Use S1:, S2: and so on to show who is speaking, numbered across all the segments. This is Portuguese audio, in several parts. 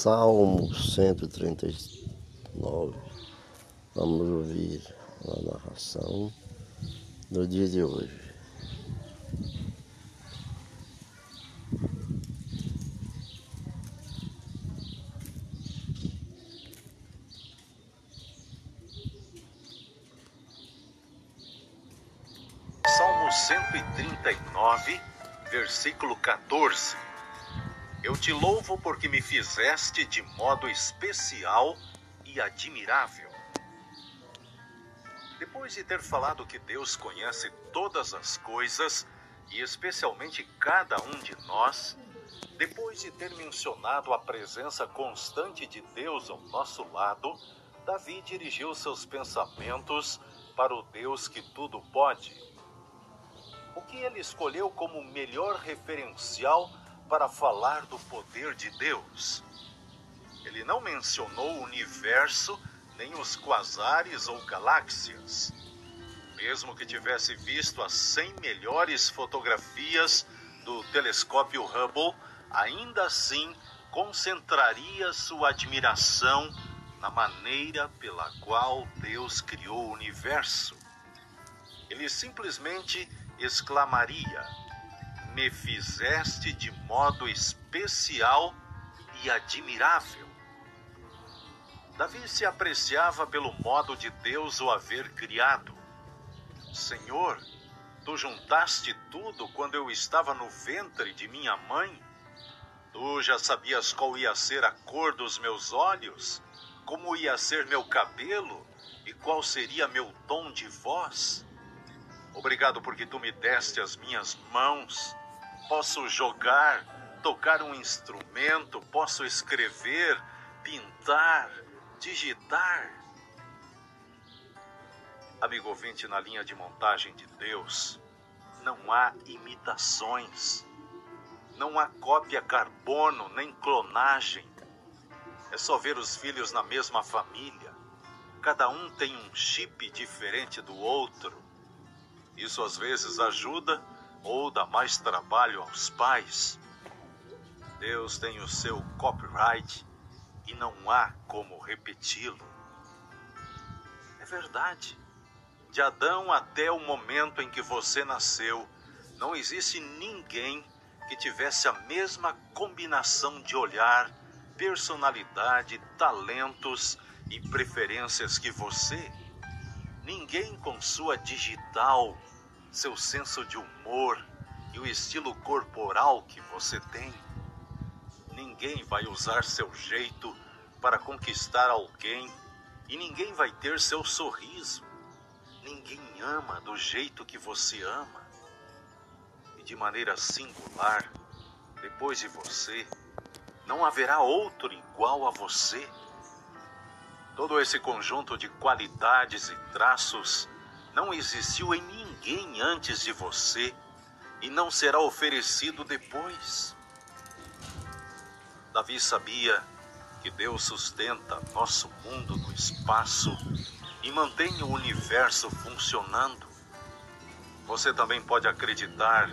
S1: Salmo 139. Vamos ouvir a narração do dia de hoje.
S2: Salmo 139, versículo 14. Eu te louvo porque me fizeste de modo especial e admirável. Depois de ter falado que Deus conhece todas as coisas, e especialmente cada um de nós, depois de ter mencionado a presença constante de Deus ao nosso lado, Davi dirigiu seus pensamentos para o Deus que tudo pode. O que ele escolheu como melhor referencial para falar do poder de Deus. Ele não mencionou o universo, nem os quasares ou galáxias. Mesmo que tivesse visto as 100 melhores fotografias do telescópio Hubble, ainda assim concentraria sua admiração na maneira pela qual Deus criou o universo. Ele simplesmente exclamaria: me fizeste de modo especial e admirável. Davi se apreciava pelo modo de Deus o haver criado. Senhor, tu juntaste tudo quando eu estava no ventre de minha mãe. Tu já sabias qual ia ser a cor dos meus olhos, como ia ser meu cabelo e qual seria meu tom de voz. Obrigado porque tu me deste as minhas mãos posso jogar, tocar um instrumento, posso escrever, pintar, digitar. Amigo ouvinte, na linha de montagem de Deus, não há imitações, não há cópia carbono nem clonagem. É só ver os filhos na mesma família. Cada um tem um chip diferente do outro. Isso às vezes ajuda ou dá mais trabalho aos pais. Deus tem o seu copyright e não há como repeti-lo. É verdade. De Adão até o momento em que você nasceu, não existe ninguém que tivesse a mesma combinação de olhar, personalidade, talentos e preferências que você. Ninguém com sua digital seu senso de humor e o estilo corporal que você tem. Ninguém vai usar seu jeito para conquistar alguém e ninguém vai ter seu sorriso. Ninguém ama do jeito que você ama. E de maneira singular, depois de você, não haverá outro igual a você. Todo esse conjunto de qualidades e traços não existiu em ninguém antes de você e não será oferecido depois. Davi sabia que Deus sustenta nosso mundo no espaço e mantém o universo funcionando. Você também pode acreditar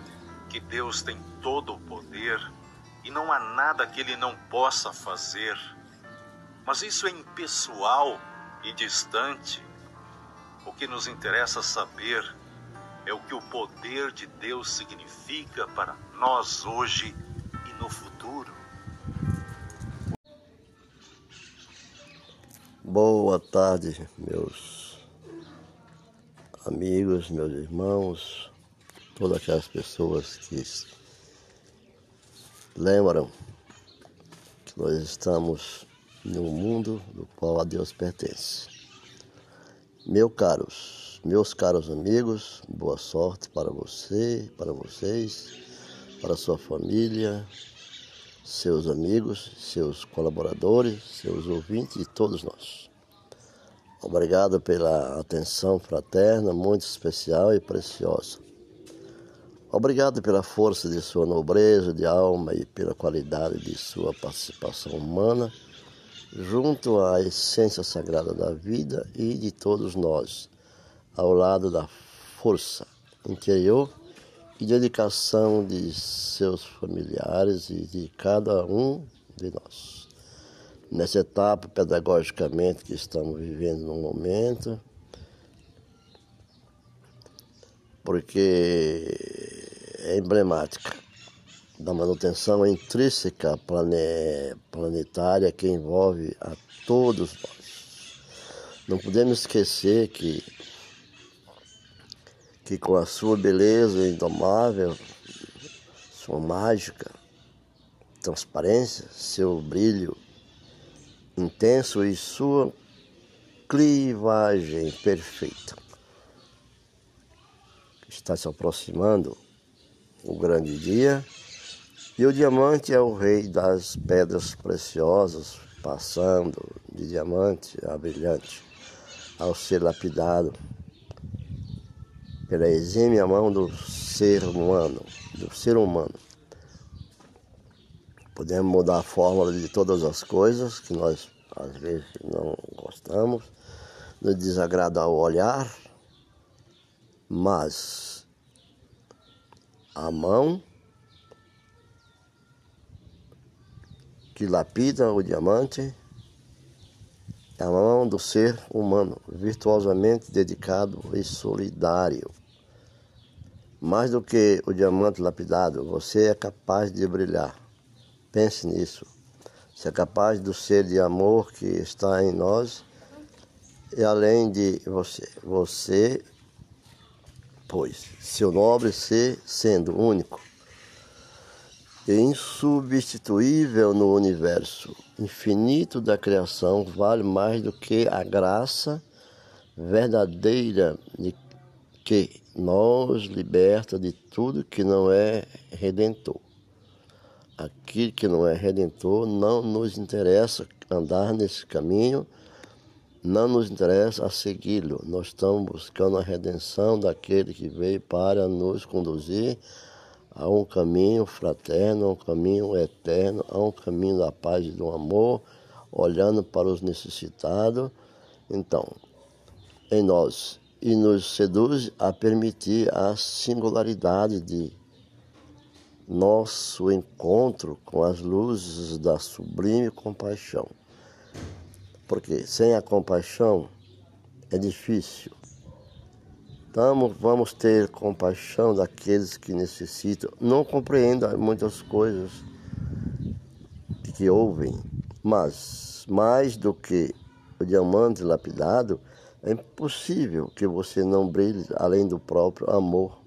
S2: que Deus tem todo o poder e não há nada que ele não possa fazer. Mas isso é impessoal e distante o que nos interessa saber é o que o poder de Deus significa para nós hoje e no futuro.
S1: Boa tarde, meus amigos, meus irmãos, todas aquelas pessoas que lembram que nós estamos no mundo do qual a Deus pertence. Meus caros, meus caros amigos, boa sorte para você, para vocês, para sua família, seus amigos, seus colaboradores, seus ouvintes e todos nós. Obrigado pela atenção fraterna, muito especial e preciosa. Obrigado pela força de sua nobreza de alma e pela qualidade de sua participação humana junto à essência sagrada da vida e de todos nós, ao lado da força interior e dedicação de seus familiares e de cada um de nós. nessa etapa pedagogicamente que estamos vivendo no momento, porque é emblemática da manutenção intrínseca planetária que envolve a todos nós. Não podemos esquecer que, que com a sua beleza indomável, sua mágica, transparência, seu brilho intenso e sua clivagem perfeita. Está se aproximando o grande dia e o diamante é o rei das pedras preciosas, passando de diamante a brilhante, ao ser lapidado pela exímia mão do ser humano, do ser humano. Podemos mudar a fórmula de todas as coisas que nós às vezes não gostamos, nos desagrada ao olhar, mas a mão que lapida o diamante a mão do ser humano, virtuosamente dedicado e solidário. Mais do que o diamante lapidado, você é capaz de brilhar. Pense nisso. Você é capaz do ser de amor que está em nós e além de você. Você, pois, seu nobre ser sendo único e insubstituível no universo infinito da criação, vale mais do que a graça verdadeira de que nos liberta de tudo que não é redentor aquilo que não é redentor, não nos interessa andar nesse caminho, não nos interessa a segui-lo. Nós estamos buscando a redenção daquele que veio para nos conduzir a um caminho fraterno, a um caminho eterno, a um caminho da paz e do amor, olhando para os necessitados. Então, em nós, e nos seduz a permitir a singularidade de nosso encontro com as luzes da sublime compaixão. Porque sem a compaixão é difícil. Então vamos ter compaixão daqueles que necessitam, não compreendem muitas coisas que ouvem, mas mais do que o diamante lapidado, é impossível que você não brilhe além do próprio amor.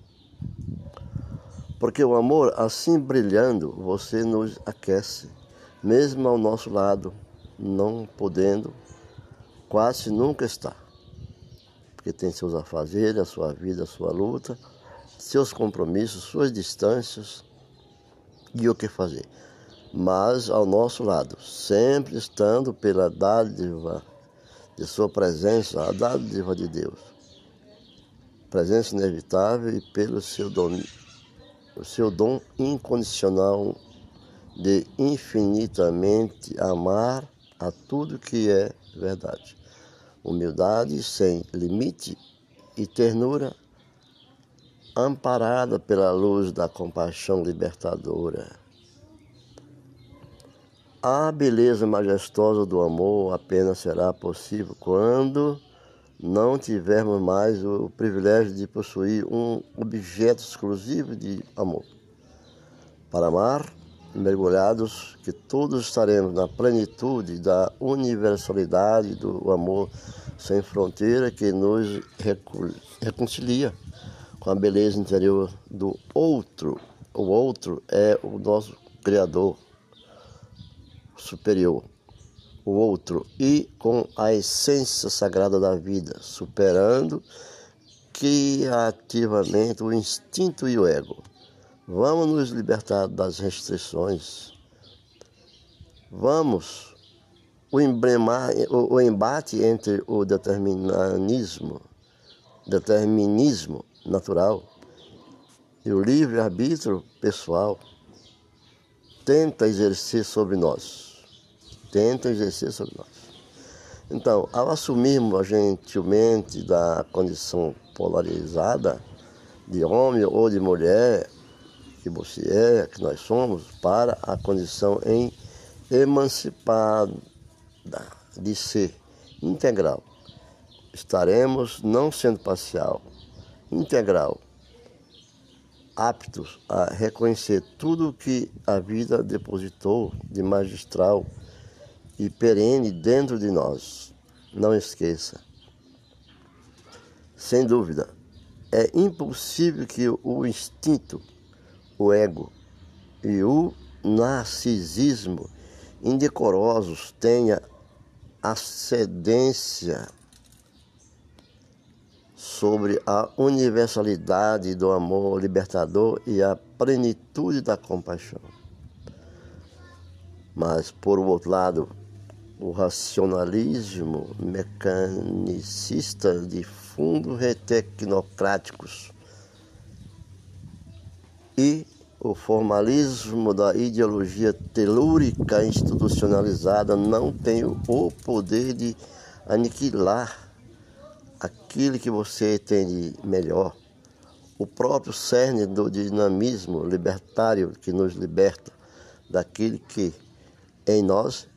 S1: Porque o amor, assim brilhando, você nos aquece, mesmo ao nosso lado, não podendo, quase nunca está. Porque tem seus afazeres, a sua vida, a sua luta, seus compromissos, suas distâncias e o que fazer. Mas ao nosso lado, sempre estando pela dádiva de sua presença, a dádiva de Deus. Presença inevitável e pelo seu domínio o seu dom incondicional de infinitamente amar a tudo que é verdade. Humildade sem limite e ternura, amparada pela luz da compaixão libertadora. A beleza majestosa do amor apenas será possível quando não tivermos mais o privilégio de possuir um objeto exclusivo de amor. Para amar, mergulhados, que todos estaremos na plenitude da universalidade do amor sem fronteira que nos reconcilia com a beleza interior do outro. O outro é o nosso Criador superior o outro e com a essência sagrada da vida, superando criativamente o instinto e o ego. Vamos nos libertar das restrições. Vamos o, embremar, o, o embate entre o determinismo, determinismo natural e o livre-arbítrio pessoal tenta exercer sobre nós tentam exercer sobre nós. Então, ao assumirmos gentilmente da condição polarizada de homem ou de mulher, que você é, que nós somos, para a condição em emancipado, de ser integral. Estaremos não sendo parcial, integral, aptos a reconhecer tudo o que a vida depositou de magistral e perene dentro de nós. Não esqueça. Sem dúvida, é impossível que o instinto, o ego e o narcisismo indecorosos tenha ascendência sobre a universalidade do amor libertador e a plenitude da compaixão. Mas, por outro lado, o racionalismo mecanicista de fundos tecnocráticos e o formalismo da ideologia telúrica institucionalizada não tem o poder de aniquilar aquilo que você tem de melhor. O próprio cerne do dinamismo libertário que nos liberta daquilo que em nós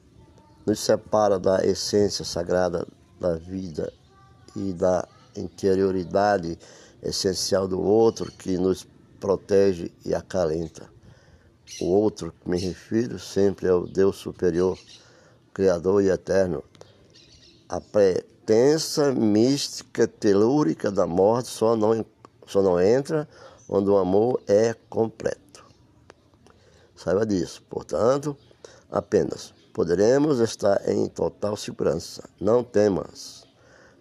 S1: nos separa da essência sagrada da vida e da interioridade essencial do outro que nos protege e acalenta. O outro que me refiro sempre é o Deus superior, Criador e Eterno. A pretensa mística telúrica da morte só não, só não entra onde o amor é completo. Saiba disso. Portanto, apenas poderemos estar em total segurança. Não temas.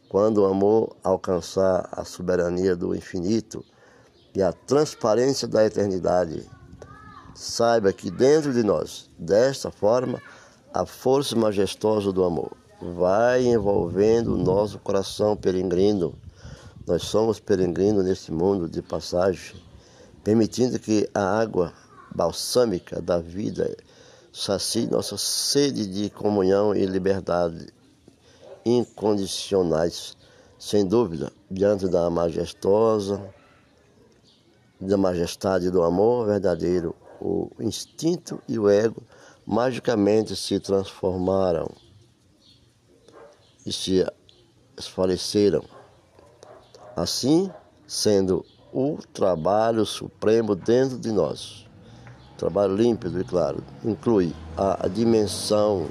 S1: Quando o amor alcançar a soberania do infinito e a transparência da eternidade, saiba que dentro de nós, desta forma, a força majestosa do amor vai envolvendo o nosso coração peregrino. Nós somos peregrinos nesse mundo de passagem, permitindo que a água balsâmica da vida sacie nossa sede de comunhão e liberdade incondicionais, sem dúvida, diante da majestosa, da majestade do amor verdadeiro, o instinto e o ego magicamente se transformaram e se esfaleceram. Assim, sendo o trabalho supremo dentro de nós trabalho límpido e claro, inclui a, dimensão,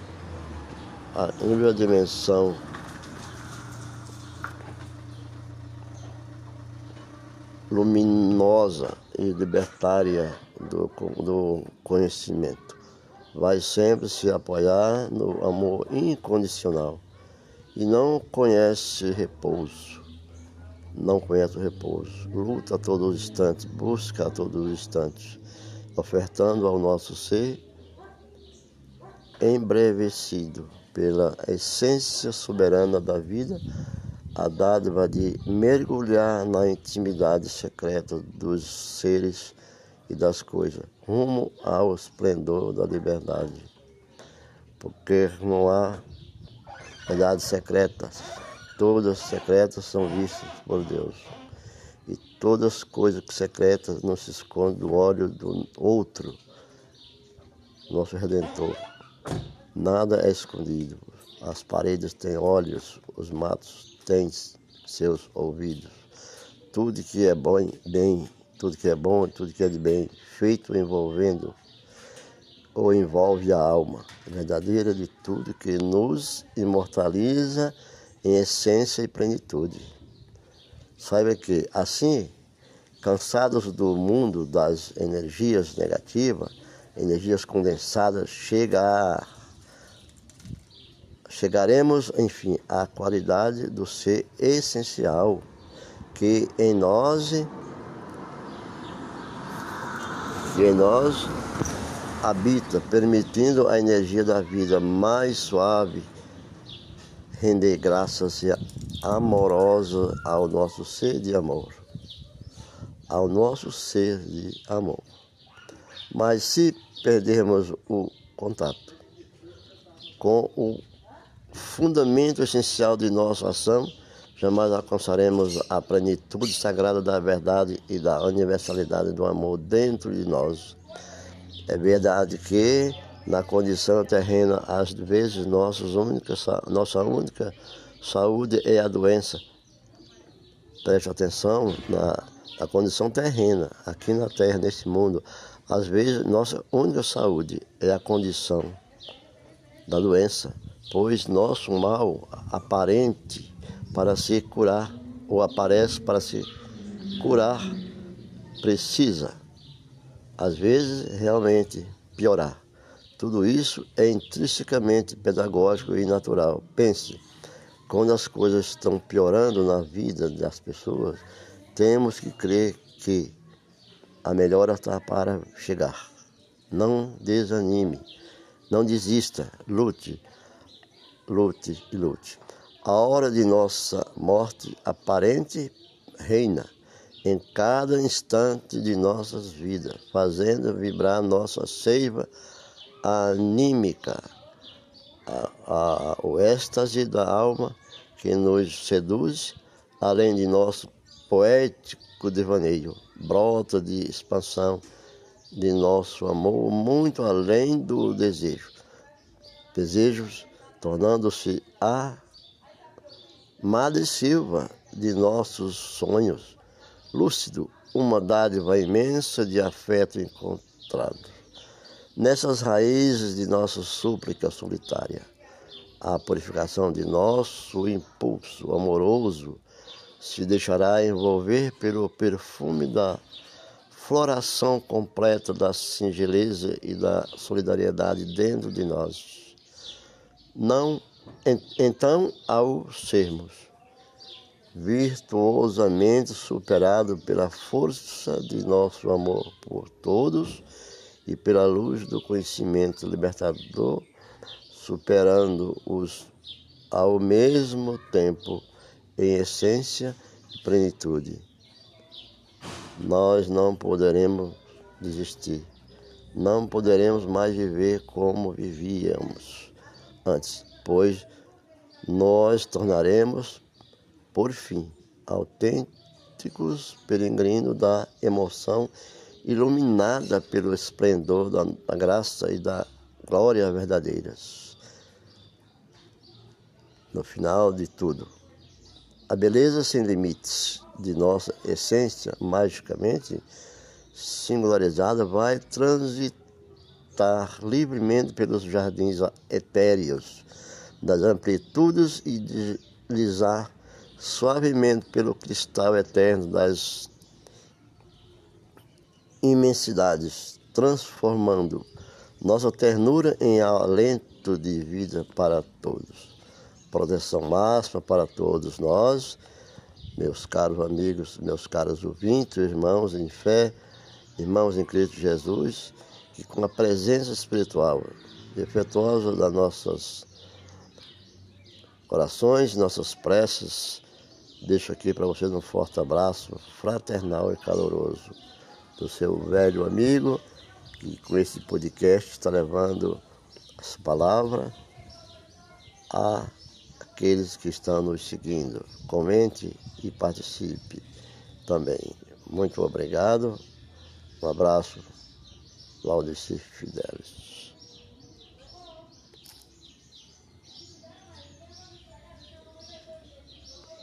S1: a, a dimensão luminosa e libertária do, do conhecimento. Vai sempre se apoiar no amor incondicional e não conhece repouso. Não conhece o repouso. Luta a todo instante, busca a todo instante ofertando ao nosso ser, embrevecido pela essência soberana da vida, a dádiva de mergulhar na intimidade secreta dos seres e das coisas, rumo ao esplendor da liberdade. Porque não há verdades secretas, todas secretas são vistas por Deus e todas as coisas secretas não se escondem do olho do outro, nosso Redentor. Nada é escondido. As paredes têm olhos, os matos têm seus ouvidos. Tudo que é bom, bem, tudo que é bom, tudo que é de bem, feito envolvendo ou envolve a alma verdadeira de tudo que nos imortaliza em essência e plenitude. Saiba que, assim, cansados do mundo das energias negativas, energias condensadas, chega a, chegaremos, enfim, à qualidade do ser essencial que em nós, que em nós habita, permitindo a energia da vida mais suave render graças amorosa ao nosso ser de amor, ao nosso ser de amor. Mas se perdermos o contato com o fundamento essencial de nossa ação, jamais alcançaremos a plenitude sagrada da verdade e da universalidade do amor dentro de nós. É verdade que na condição terrena, às vezes nossa única saúde é a doença. Preste atenção na, na condição terrena, aqui na Terra, nesse mundo. Às vezes, nossa única saúde é a condição da doença, pois nosso mal aparente para se curar, ou aparece para se curar, precisa, às vezes, realmente piorar. Tudo isso é intrinsecamente pedagógico e natural. Pense, quando as coisas estão piorando na vida das pessoas, temos que crer que a melhora está para chegar. Não desanime, não desista, lute, lute e lute. A hora de nossa morte aparente reina em cada instante de nossas vidas, fazendo vibrar nossa seiva anímica, a, a, o êxtase da alma que nos seduz, além de nosso poético devaneio, brota de expansão de nosso amor muito além do desejo. Desejos tornando-se a Madre Silva de nossos sonhos, lúcido, uma dádiva imensa de afeto encontrado. Nessas raízes de nossa súplica solitária, a purificação de nosso impulso amoroso se deixará envolver pelo perfume da floração completa da singeleza e da solidariedade dentro de nós. Não, então, ao sermos virtuosamente superado pela força de nosso amor por todos e pela luz do conhecimento libertador, superando-os ao mesmo tempo em essência e plenitude nós não poderemos desistir. Não poderemos mais viver como vivíamos antes, pois nós tornaremos, por fim, autênticos peregrinos da emoção iluminada pelo esplendor da, da graça e da glória verdadeiras. No final de tudo, a beleza sem limites de nossa essência magicamente singularizada vai transitar livremente pelos jardins etéreos das amplitudes e deslizar suavemente pelo cristal eterno das imensidades, transformando nossa ternura em alento de vida para todos. Proteção máxima para todos nós, meus caros amigos, meus caros ouvintes, irmãos em fé, irmãos em Cristo Jesus, que com a presença espiritual efetuosa das nossas orações, nossas preces, deixo aqui para vocês um forte abraço fraternal e caloroso do seu velho amigo, que com esse podcast está levando essa palavra a aqueles que estão nos seguindo. Comente e participe também. Muito obrigado. Um abraço, Laudicir Fidelis.